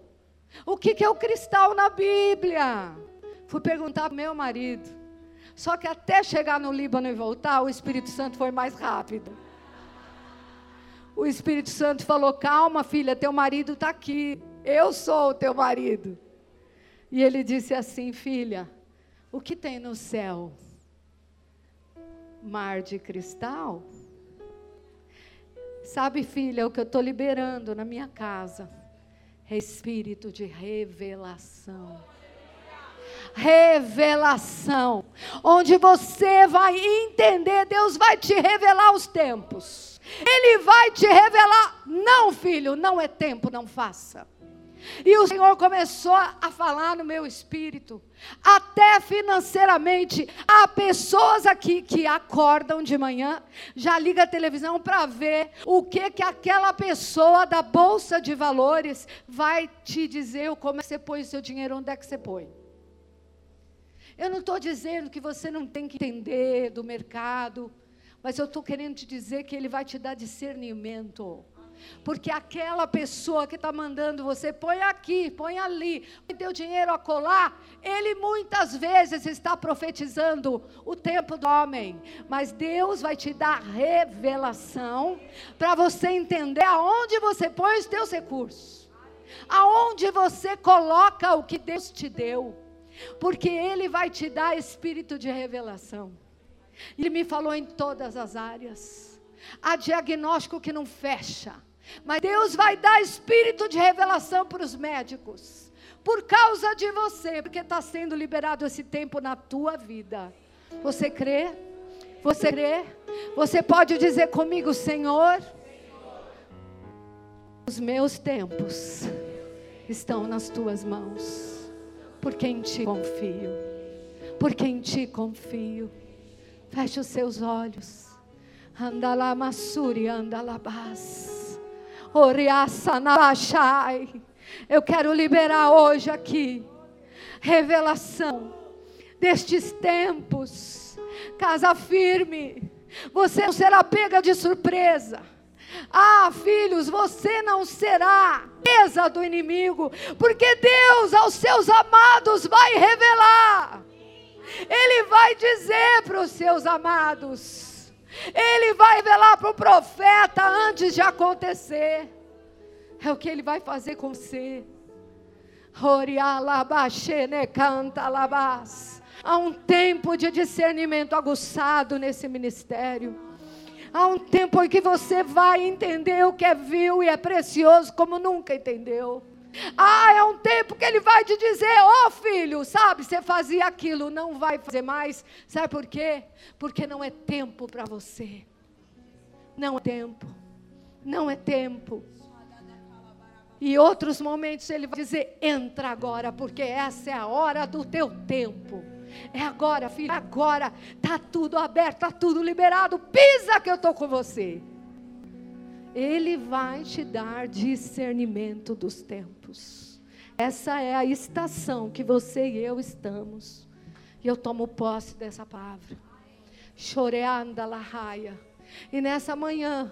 S1: O que, que é o cristal na Bíblia? Fui perguntar para meu marido. Só que até chegar no Líbano e voltar, o Espírito Santo foi mais rápido. O Espírito Santo falou: Calma, filha, teu marido está aqui. Eu sou o teu marido. E ele disse assim: Filha, o que tem no céu? Mar de cristal? Sabe, filha, o que eu estou liberando na minha casa é espírito de revelação revelação, onde você vai entender, Deus vai te revelar os tempos. Ele vai te revelar, não, filho, não é tempo, não faça. E o Senhor começou a falar no meu espírito, até financeiramente. Há pessoas aqui que acordam de manhã, já liga a televisão para ver o que que aquela pessoa da bolsa de valores vai te dizer, como é que você põe o seu dinheiro, onde é que você põe. Eu não estou dizendo que você não tem que entender do mercado, mas eu estou querendo te dizer que ele vai te dar discernimento. Porque aquela pessoa que está mandando você, põe aqui, põe ali, põe teu dinheiro a colar, ele muitas vezes está profetizando o tempo do homem. Mas Deus vai te dar revelação para você entender aonde você põe os teus recursos. Aonde você coloca o que Deus te deu porque Ele vai te dar espírito de revelação. Ele me falou em todas as áreas. Há diagnóstico que não fecha, mas Deus vai dar espírito de revelação para os médicos, por causa de você, porque está sendo liberado esse tempo na tua vida. Você crê? Você crê? Você pode dizer comigo, Senhor? Os meus tempos estão nas tuas mãos porque em ti confio. Porque em ti confio. Feche os seus olhos. Andala massuri, andalabás. Oriaça nabachai. Eu quero liberar hoje aqui revelação destes tempos. Casa firme, você não será pega de surpresa. Ah, filhos, você não será presa do inimigo, porque Deus aos seus amados vai revelar. Ele vai dizer para os seus amados. Ele vai revelar para o profeta antes de acontecer. É o que ele vai fazer com você. Há um tempo de discernimento aguçado nesse ministério. Há um tempo em que você vai entender o que é vil e é precioso como nunca entendeu. Ah, é um tempo que ele vai te dizer, ô oh, filho, sabe, você fazia aquilo, não vai fazer mais. Sabe por quê? Porque não é tempo para você. Não é tempo. Não é tempo. E outros momentos ele vai dizer: entra agora, porque essa é a hora do teu tempo. É agora, filho, é agora. Tá tudo aberto, tá tudo liberado. Pisa que eu tô com você. Ele vai te dar discernimento dos tempos. Essa é a estação que você e eu estamos. E eu tomo posse dessa palavra. Choreanda la raia. E nessa manhã,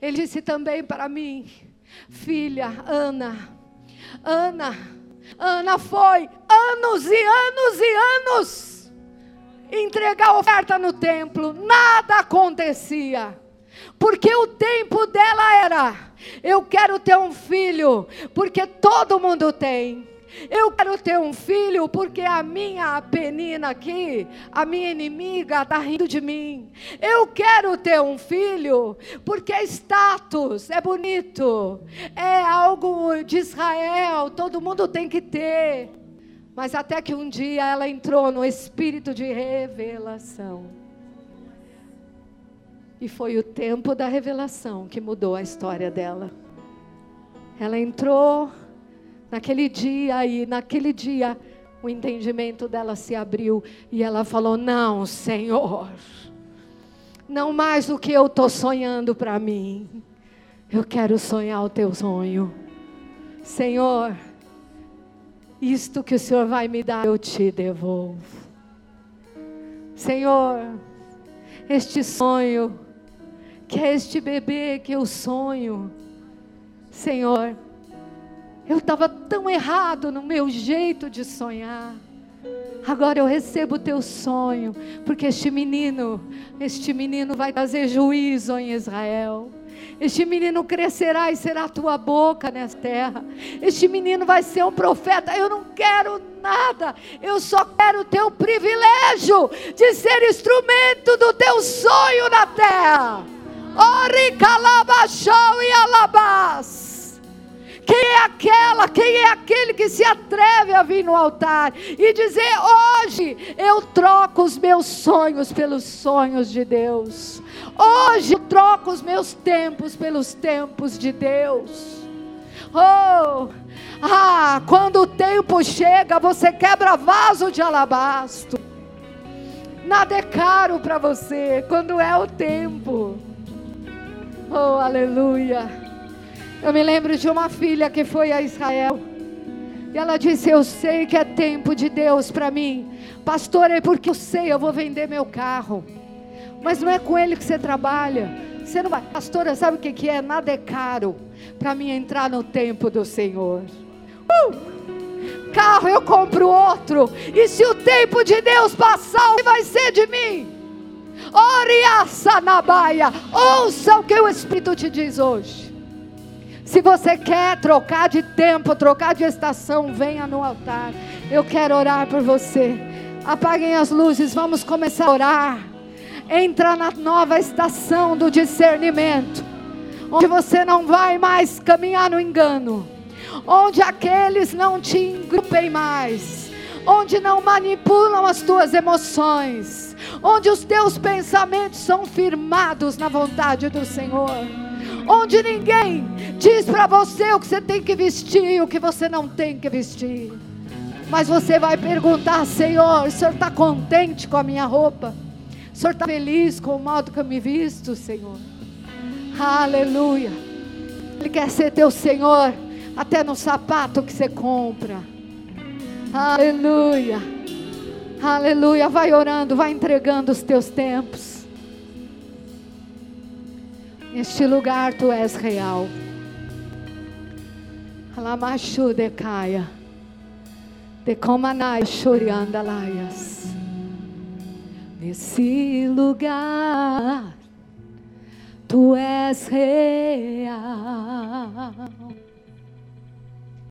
S1: ele disse também para mim: filha Ana. Ana, Ana foi anos e anos e anos entregar oferta no templo, nada acontecia. Porque o tempo dela era: eu quero ter um filho, porque todo mundo tem. Eu quero ter um filho porque a minha penina aqui, a minha inimiga, está rindo de mim. Eu quero ter um filho porque é status, é bonito, é algo de Israel, todo mundo tem que ter. Mas até que um dia ela entrou no espírito de revelação. E foi o tempo da revelação que mudou a história dela. Ela entrou Naquele dia e naquele dia o entendimento dela se abriu e ela falou: Não, Senhor, não mais o que eu estou sonhando para mim, eu quero sonhar o teu sonho. Senhor, isto que o Senhor vai me dar, eu te devolvo. Senhor, este sonho, que é este bebê que eu sonho, Senhor, eu estava tão errado no meu jeito de sonhar. Agora eu recebo o teu sonho, porque este menino, este menino vai trazer juízo em Israel. Este menino crescerá e será a tua boca nessa terra. Este menino vai ser um profeta. Eu não quero nada. Eu só quero o teu privilégio de ser instrumento do teu sonho na terra. Ori calabachou e alabás. Quem é aquela? Quem é aquele que se atreve a vir no altar e dizer: Hoje eu troco os meus sonhos pelos sonhos de Deus. Hoje eu troco os meus tempos pelos tempos de Deus. Oh, ah, quando o tempo chega, você quebra vaso de alabastro. Nada é caro para você quando é o tempo. Oh, aleluia. Eu me lembro de uma filha que foi a Israel. E ela disse: Eu sei que é tempo de Deus para mim. Pastor, é porque eu sei, eu vou vender meu carro. Mas não é com ele que você trabalha. Você não vai. Pastora, sabe o que, que é? Nada é caro para mim entrar no tempo do Senhor. Uh! Carro eu compro outro. E se o tempo de Deus passar, o que vai ser de mim? Oriaça na baia. Ouça o que o Espírito te diz hoje. Se você quer trocar de tempo, trocar de estação, venha no altar. Eu quero orar por você. Apaguem as luzes, vamos começar a orar. Entra na nova estação do discernimento, onde você não vai mais caminhar no engano, onde aqueles não te engrupem mais, onde não manipulam as tuas emoções, onde os teus pensamentos são firmados na vontade do Senhor onde ninguém diz para você o que você tem que vestir e o que você não tem que vestir. Mas você vai perguntar, Senhor, o Senhor está contente com a minha roupa? O Senhor está feliz com o modo que eu me visto, Senhor? Aleluia. Ele quer ser teu Senhor até no sapato que você compra. Aleluia. Aleluia. Vai orando, vai entregando os teus tempos. Neste lugar tu és real. Alamachu de caia. De comanai choriandalaias. Nesse lugar tu és real.